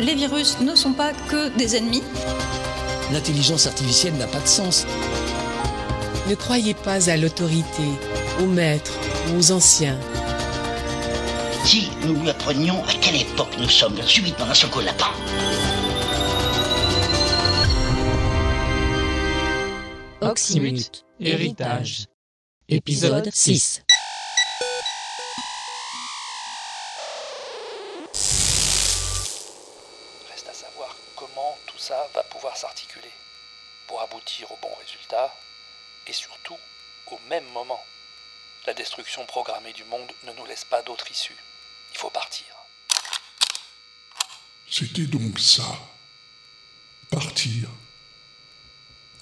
Les virus ne sont pas que des ennemis. L'intelligence artificielle n'a pas de sens. Ne croyez pas à l'autorité, aux maîtres, aux anciens. Si nous lui apprenions à quelle époque nous sommes, subitement lapin. Oxymute, héritage. Épisode 6. Du monde ne nous laisse pas d'autre issue. Il faut partir. C'était donc ça. Partir.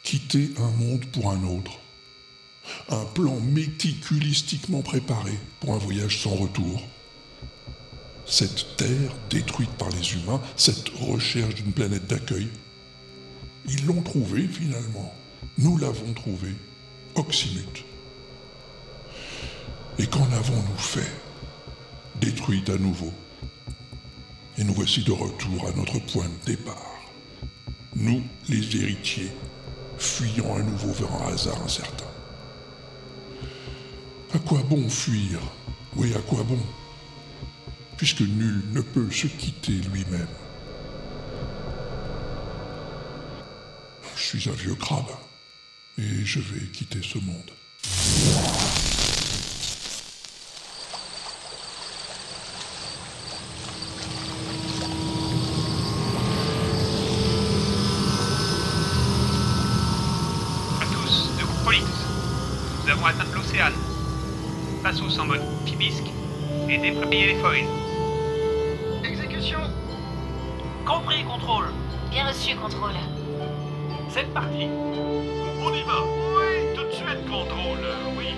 Quitter un monde pour un autre. Un plan méticulistiquement préparé pour un voyage sans retour. Cette terre détruite par les humains, cette recherche d'une planète d'accueil. Ils l'ont trouvée finalement. Nous l'avons trouvée. Oxymute. Et qu'en avons-nous fait Détruite à nouveau. Et nous voici de retour à notre point de départ. Nous, les héritiers, fuyant à nouveau vers un hasard incertain. À quoi bon fuir Oui, à quoi bon Puisque nul ne peut se quitter lui-même. Je suis un vieux crabe, et je vais quitter ce monde. Foils. Exécution Compris, contrôle Bien reçu, contrôle. C'est parti On y va Oui, tout de suite, contrôle, oui.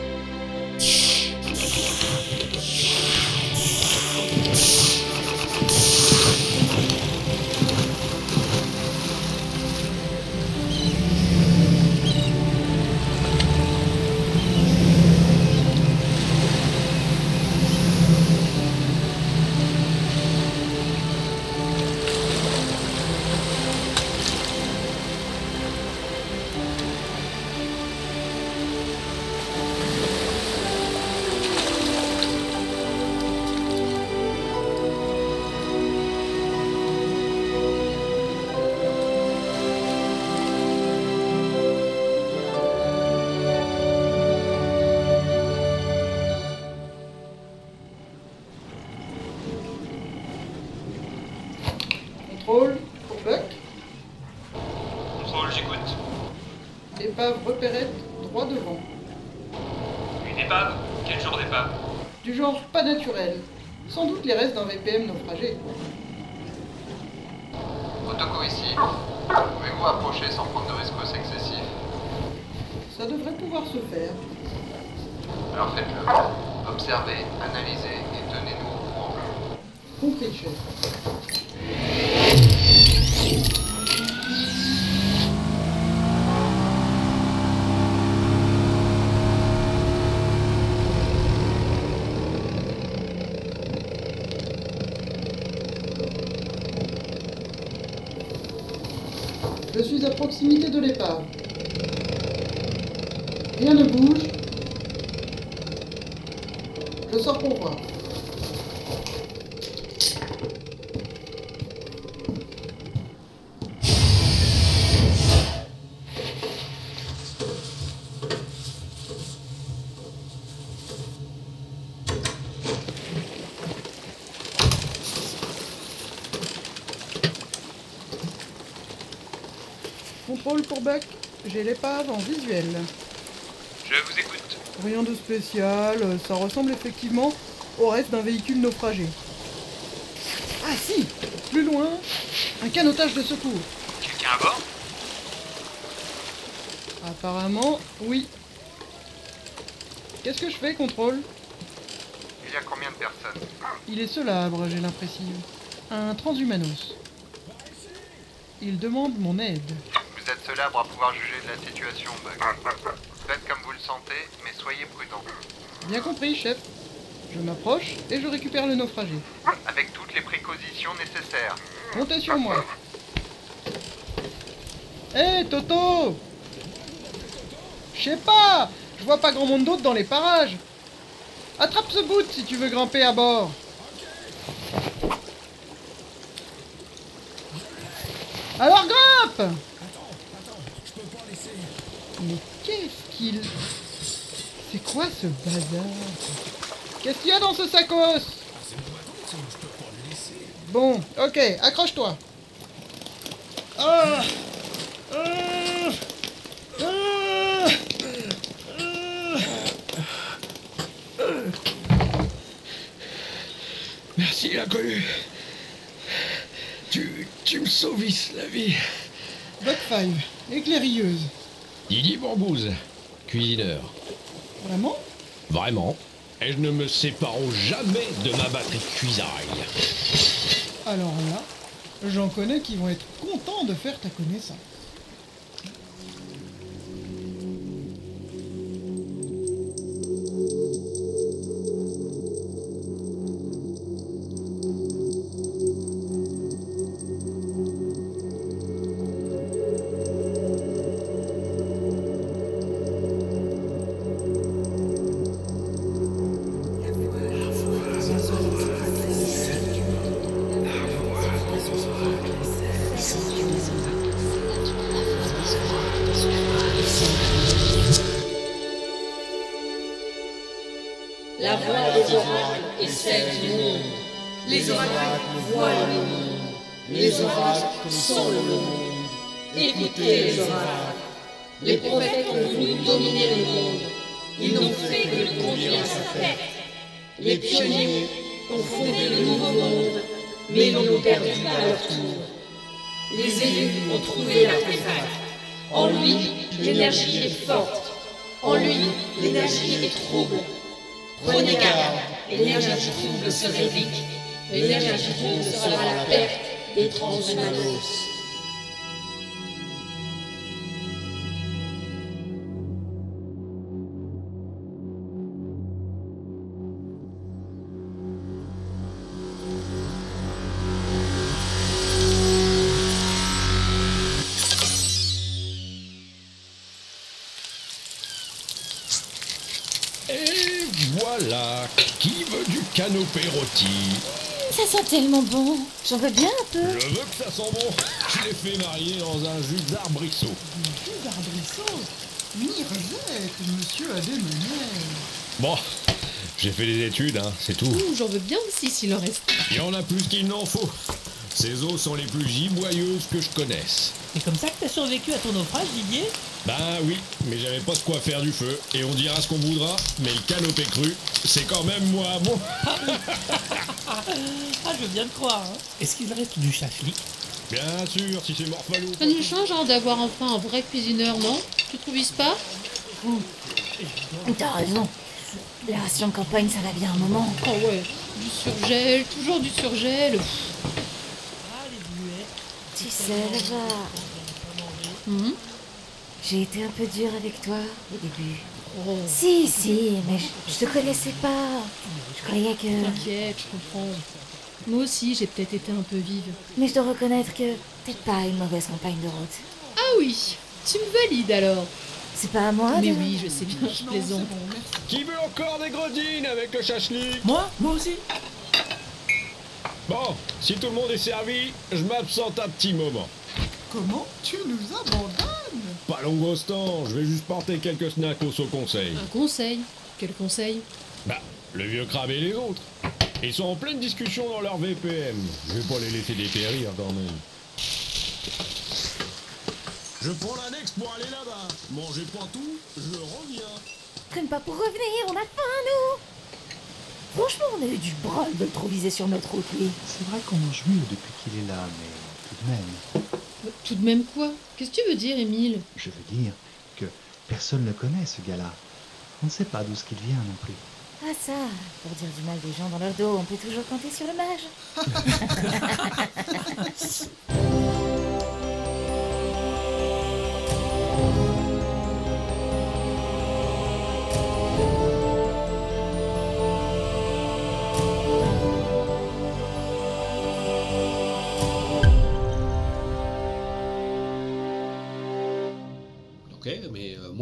VPM naufragé. Otoko ici. Pouvez-vous approcher sans prendre de risque excessif Ça devrait pouvoir se faire. Alors faites-le. Observez, analysez et tenez-nous au courant. Compris, chef. De l'épave. Rien ne bouge. Je sors pour voir. Contrôle pour Buck. J'ai l'épave en visuel. Je vous écoute. Rien de spécial, ça ressemble effectivement au reste d'un véhicule naufragé. Ah si Plus loin, un canotage de secours. Quelqu'un à bord? Apparemment, oui. Qu'est-ce que je fais, contrôle? Il y a combien de personnes? Il est celabre, j'ai l'impression. Un transhumanos. Il demande mon aide. Vous êtes célèbre à pouvoir juger de la situation, Bug. Faites comme vous le sentez, mais soyez prudent. Bien compris, chef. Je m'approche et je récupère le naufragé. Avec toutes les précautions nécessaires. Montez sur moi. Hé, Toto Je sais pas Je vois pas grand monde d'autre dans les parages. Attrape ce bout si tu veux grimper à bord. Alors grimpe Mais C'est quoi ce bazar? Qu'est-ce qu'il y a dans ce sacos Bon, ok, accroche-toi. Ah Ah Ah Merci, l'inconnu. Tu, tu me sauvisses la vie. Buck Five, éclairieuse. Didi Bourbouze, cuisineur. Vraiment? Vraiment. Et je ne me séparons jamais de ma batterie de cuisaille. Alors là, j'en connais qui vont être contents de faire ta connaissance. La voix des oracles est celle du monde. Les oracles voient le monde. Les oracles sont le monde. Écoutez les oracles. Les prophètes ont voulu dominer le monde. Ils n'ont fait que le conduire à sa perte. Les pionniers ont fondé le nouveau monde, mais ils l'ont perdu à leur tour. Les élus ont trouvé l'artefact. En lui, l'énergie est forte. En lui, l'énergie est trouble. Prenez garde, l'énergie trouble se réplique. L'énergie trouble sera la perte des transhumanos. Rôti Ça sent tellement bon. J'en veux bien un peu. Je veux que ça sent bon. Je l'ai fait marier dans un jus d'arbrisseau. Jus d'arbrisseau monsieur a des menées. Bon, j'ai fait des études, hein, c'est tout. Ouh, J'en veux bien aussi s'il en reste. Il y en a plus qu'il n'en faut. Ces eaux sont les plus giboyeuses que je connaisse. C'est comme ça que t'as survécu à ton naufrage, Didier? Ben oui, mais j'avais pas de quoi faire du feu. Et on dira ce qu'on voudra, mais le canopé cru, c'est quand même moi bon. Ah, je veux bien te croire. hein. Est-ce qu'il reste du chaflik Bien sûr, si c'est morphalo. Ça nous change hein, d'avoir enfin un vrai cuisineur, non? Tu trouves pas T'as raison. La ration de campagne, ça va bien un moment. Oh ouais, du surgel, toujours du surgel. Pff, Tu sais, là-bas. J'ai été un peu dure avec toi au début. Oh. Si, si, mais je, je te connaissais pas. Je croyais que... T'inquiète, je comprends. Moi aussi, j'ai peut-être été un peu vive. Mais je dois reconnaître que t'es pas une mauvaise compagne de route. Ah oui, tu me valides alors. C'est pas à moi Mais de... oui, je sais bien, je plaisante. Qui veut encore des gredines avec le chachlik Moi? Moi aussi Bon, si tout le monde est servi, je m'absente un petit moment. Comment tu nous abandonnes Pas long instant, je vais juste porter quelques snacks au conseil. Un conseil Quel conseil Bah, le vieux crabe et les autres. Ils sont en pleine discussion dans leur VPM. Je vais pas les laisser dépérir quand même. Je prends l'annexe pour aller là-bas. Mangez pas tout, je reviens. Traîne pas pour revenir, on a faim, nous Franchement, on a eu du bol de le sur notre route. C'est vrai qu'on mange mieux depuis qu'il est là, mais tout de même, Tout de même quoi? Qu'est-ce que tu veux dire, Émile? Je veux dire, que personne ne connaît ce gars-là. On ne sait pas d'où ce qu'il vient non plus. Ah ça, pour dire du mal des gens dans leur dos, on peut toujours compter sur le mage.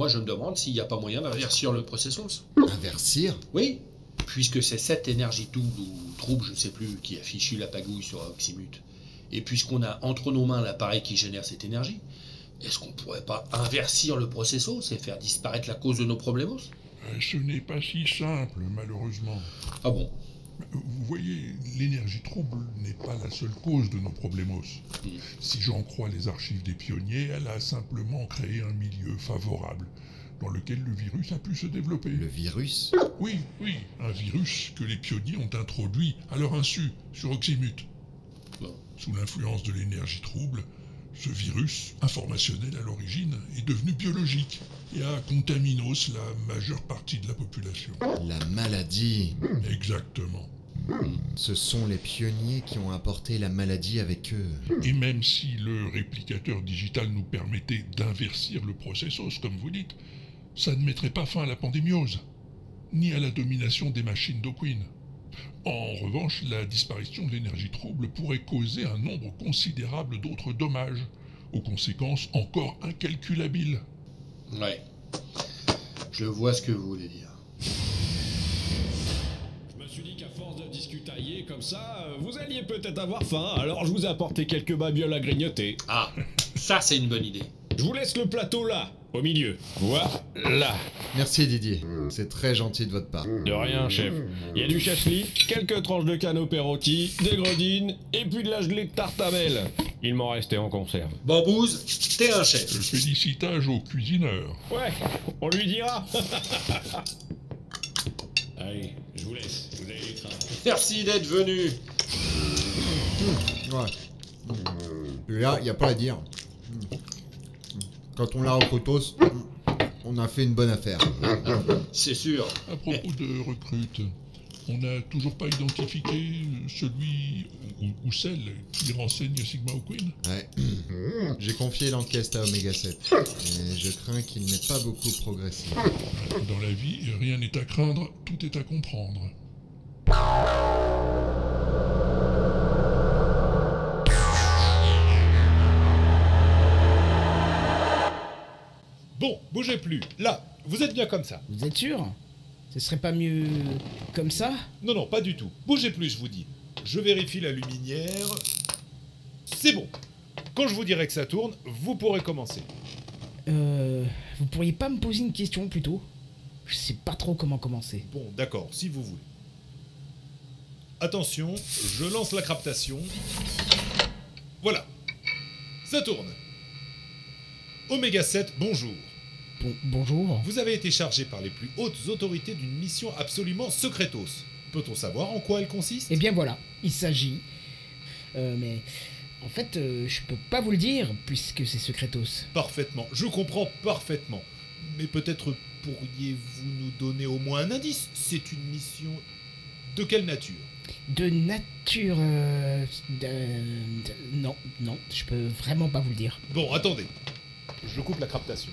moi je me demande s'il n'y a pas moyen d'inverser le processus. Inversir Oui, puisque c'est cette énergie double ou trouble, je ne sais plus, qui affiche la pagouille sur Oxymute. Et puisqu'on a entre nos mains l'appareil qui génère cette énergie, est-ce qu'on pourrait pas inverser le processus et faire disparaître la cause de nos problèmes Euh, Ce n'est pas si simple, malheureusement. Ah bon? Vous voyez, l'énergie trouble n'est pas la seule cause de nos problemos. Si j'en crois les archives des pionniers, elle a simplement créé un milieu favorable dans lequel le virus a pu se développer. Le virus? Oui, oui, un virus que les pionniers ont introduit à leur insu sur Oxymute. Sous l'influence de l'énergie trouble, ce virus, informationnel à l'origine, est devenu biologique et a contaminos la majeure partie de la population. La maladie. Exactement. Ce sont les pionniers qui ont apporté la maladie avec eux. Et même si le réplicateur digital nous permettait d'inversir le processus, comme vous dites, ça ne mettrait pas fin à la pandémiose, ni à la domination des machines d'Oquin. En revanche, la disparition de l'énergie trouble pourrait causer un nombre considérable d'autres dommages, aux conséquences encore incalculables. Ouais. Je vois ce que vous voulez dire. Je me suis dit qu'à force de discutailler comme ça, euh, vous alliez peut-être avoir faim, alors je vous ai apporté quelques babioles à grignoter. Ah, ça c'est une bonne idée. Je vous laisse le plateau là, au milieu. Voilà. Merci Didier, c'est très gentil de votre part. De rien, chef. Il y a du chachli, quelques tranches de canopé rôti, des gredines, et puis de la gelée de tartamel. Il m'en restait en conserve. Bambouze, t'es un chef. Félicitage aux cuisineurs. Ouais, on lui dira. Allez, je vous laisse, vous allez les travailler. Merci d'être venu. Ouais. Là, il n'y a pas à dire. Quand on l'a au potos, on a fait une bonne affaire. C'est sûr. À propos de recrute, on n'a toujours pas identifié celui ou, ou celle qui renseigne Sigma O'Quinn Ouais. J'ai confié l'enquête à Omega 7. Et je crains qu'il n'ait pas beaucoup progressé. Dans la vie, rien n'est à craindre, tout est à comprendre. Bougez plus. Là, vous êtes bien comme ça. Vous êtes sûr? Ce serait pas mieux comme ça? Non, non, pas du tout. Bougez plus, je vous dis. Je vérifie la luminaire. C'est bon. Quand je vous dirai que ça tourne, vous pourrez commencer. Euh. Vous pourriez pas me poser une question plutôt? Je sais pas trop comment commencer. Bon, d'accord, si vous voulez. Attention, je lance la captation. Voilà. Ça tourne. Oméga 7, bonjour. Bon, bonjour. Vous avez été chargé par les plus hautes autorités d'une mission absolument secretos. Peut-on savoir en quoi elle consiste? Eh bien voilà, il s'agit. Euh, mais. En fait, euh, je peux pas vous le dire, puisque c'est secretos. Parfaitement, je comprends parfaitement. Mais peut-être pourriez-vous nous donner au moins un indice C'est une mission de quelle nature? De nature. euh, de- de- non, non, je peux vraiment pas vous le dire. Bon, attendez. Je coupe la captation.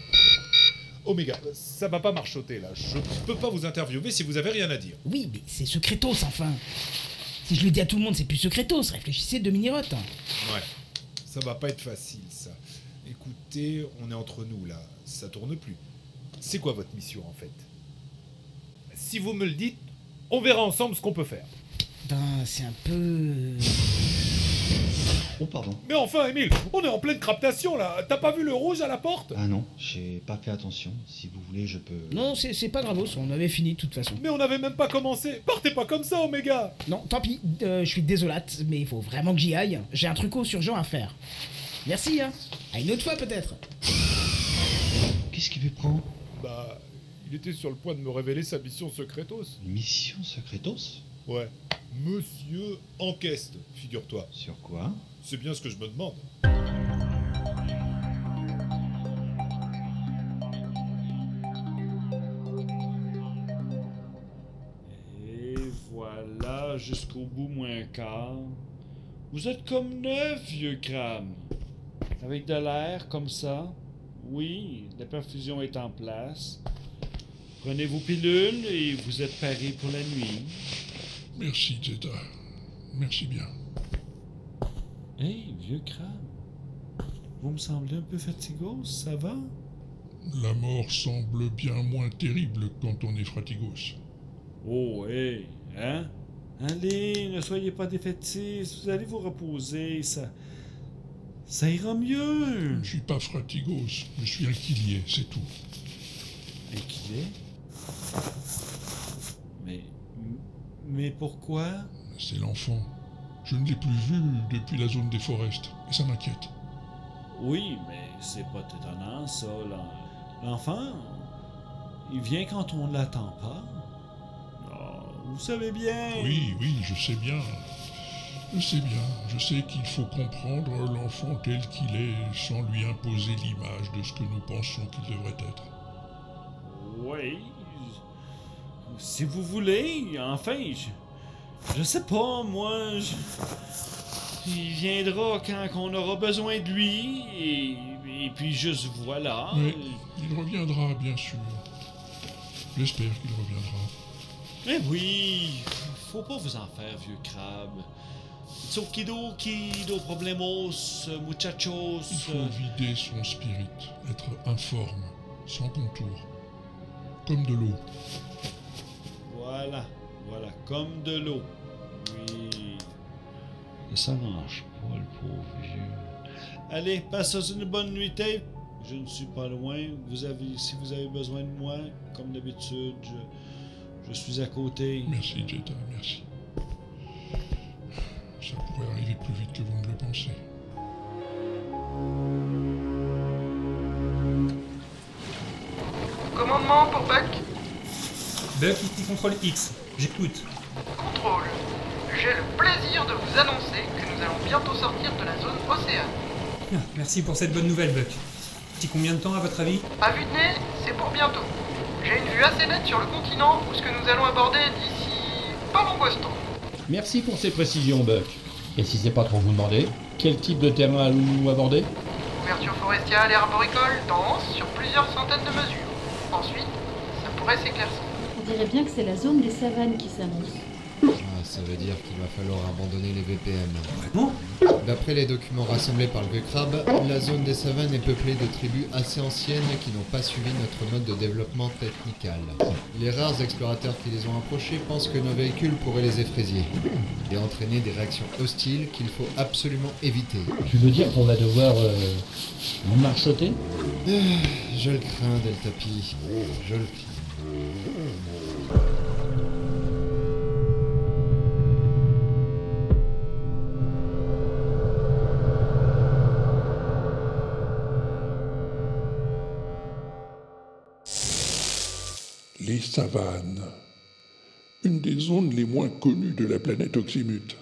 Oméga, ça va pas marchoter là. Je peux pas vous interviewer si vous avez rien à dire. Oui, mais c'est secretos enfin. Si je le dis à tout le monde, c'est plus secretos. Réfléchissez deux mini-rotes. Ouais. Ça va pas être facile ça. Écoutez, on est entre nous là. Ça tourne plus. C'est quoi votre mission en fait? Si vous me le dites, on verra ensemble ce qu'on peut faire. Ben, c'est un peu. Oh, pardon. Mais enfin, Émile, on est en pleine captation là. T'as pas vu le rouge à la porte? Ah non, j'ai pas fait attention. Si vous voulez, je peux. Non, c'est c'est pas gravos, on avait fini de toute façon. Mais on avait même pas commencé. Partez pas comme ça, Oméga. Non, tant pis, euh, je suis désolate, mais il faut vraiment que j'y aille. J'ai un truc au urgent à faire. Merci, hein. À une autre fois peut-être. Qu'est-ce qui lui prend Bah, il était sur le point de me révéler sa mission secretos. Mission secretos? Ouais. Monsieur Enqueste, figure-toi. Sur quoi? C'est bien ce que je me demande. Et voilà, jusqu'au bout moins un quart. Vous êtes comme neuf, vieux crâne. Avec de l'air comme ça. Oui, la perfusion est en place. Prenez vos pilules et vous êtes paré pour la nuit. Merci, Zeta. Merci bien. Hé, vieux crâne. Vous me semblez un peu fatigos, ça va? La mort semble bien moins terrible quand on est fratigos. Oh, hé, hein? Allez, ne soyez pas défaitistes, vous allez vous reposer, ça. Ça ira mieux. Je suis pas fratigos, je suis un quilier, c'est tout. Un quilier? Mais. Pourquoi? C'est l'enfant. Je ne l'ai plus vu depuis la zone des forestes, et ça m'inquiète. Oui, mais c'est pas étonnant, ça. L'enfant, il vient quand on ne l'attend pas. Oh, vous savez bien. Oui, oui, je sais bien. Je sais bien. Je sais qu'il faut comprendre l'enfant tel qu'il est sans lui imposer l'image de ce que nous pensons qu'il devrait être. Oui. Si vous voulez, enfin, je, je sais pas, moi. Je... Il viendra quand on aura besoin de lui, et, et puis juste voilà. Oui, il reviendra, bien sûr. J'espère qu'il reviendra. Eh oui, faut pas vous en faire, vieux crabe. Tsokidoki, do problemos, muchachos. Il faut vider son spirit, être informe, sans contour, comme de l'eau. Voilà, voilà, comme de l'eau. Oui. Ça mange pas, le pauvre vieux. Allez, passez une bonne nuit, Je ne suis pas loin. Vous avez, si vous avez besoin de moi, comme d'habitude, je, je suis à côté. Merci, Jetta, merci. Ça pourrait arriver plus vite que vous ne le pensez. Commandement pour Buck Buck, ici contrôle X. J'écoute. Contrôle. J'ai le plaisir de vous annoncer que nous allons bientôt sortir de la zone océane. Ah, Merci pour cette bonne nouvelle, Buck. Petit combien de temps à votre avis? À vue de nez, c'est pour bientôt. J'ai une vue assez nette sur le continent où ce que nous allons aborder d'ici pas longtemps. Merci pour ces précisions, Buck. Et si c'est pas trop vous demander, quel type de terrain allons-nous aborder? Couverture forestière et arboricole dense sur plusieurs centaines de mesures. Ensuite, ça pourrait s'éclaircir. On dirait bien que c'est la zone des savanes qui s'annonce. Ah, ça veut dire qu'il va falloir abandonner les VPN. D'après les documents rassemblés par le vieux crabe, la zone des savanes est peuplée de tribus assez anciennes qui n'ont pas suivi notre mode de développement technical. Les rares explorateurs qui les ont approchés pensent que nos véhicules pourraient les effrayer et entraîner des réactions hostiles qu'il faut absolument éviter. Tu veux dire qu'on va devoir euh, marchoter? Ah, Je le crains, Deltapi. Je le crains. Les savanes. Une des zones les moins connues de la planète Oxymute.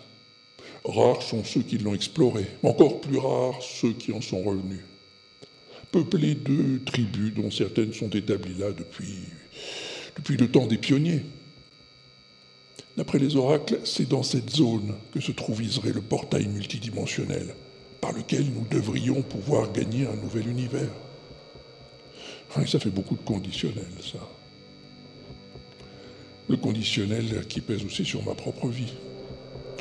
Rares sont ceux qui l'ont explorée, encore plus rares ceux qui en sont revenus. Peuplée de tribus dont certaines sont établies là depuis, le temps des pionniers. D'après les oracles, c'est dans cette zone que se trouviserait le portail multidimensionnel, par lequel nous devrions pouvoir gagner un nouvel univers. Ça fait beaucoup de conditionnels, ça. Le conditionnel qui pèse aussi sur ma propre vie.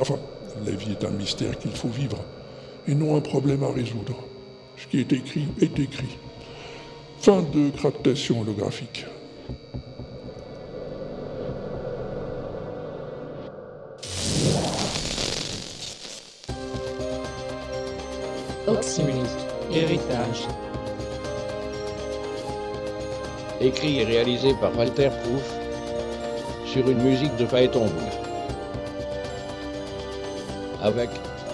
Enfin, la vie est un mystère qu'il faut vivre, et non un problème à résoudre. Ce qui est écrit est écrit. Fin de captation holographique. Oxymute, héritage. Écrit et réalisé par Walter Proof sur une musique de Phaéton. Avec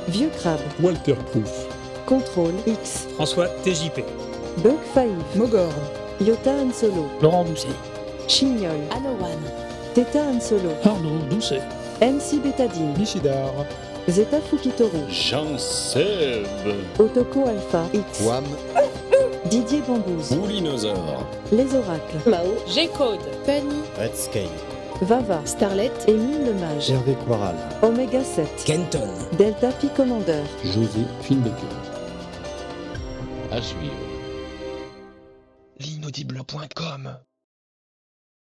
Vieux crabe. Walter Proof. Contrôle X. François TJP. Bug 5. Mogor. Yota Solo. Laurent Doucet. Chignol. Anowan. Theta Solo. Arnaud Doucet. MC Betadine. Nishidar. Zeta Fukitoru. Jean Seb. Otoko Alpha X. Wam. Didier Bambouze. Boulinosaure. Les oracles. Mao. G-Code. Penny. Red Scale. Vava, Starlet, Émile le Mage, Hervé Quaral, Oméga 7, Kenton, Delta Pi Commander, José Finbaker. À suivre. L'inaudible.com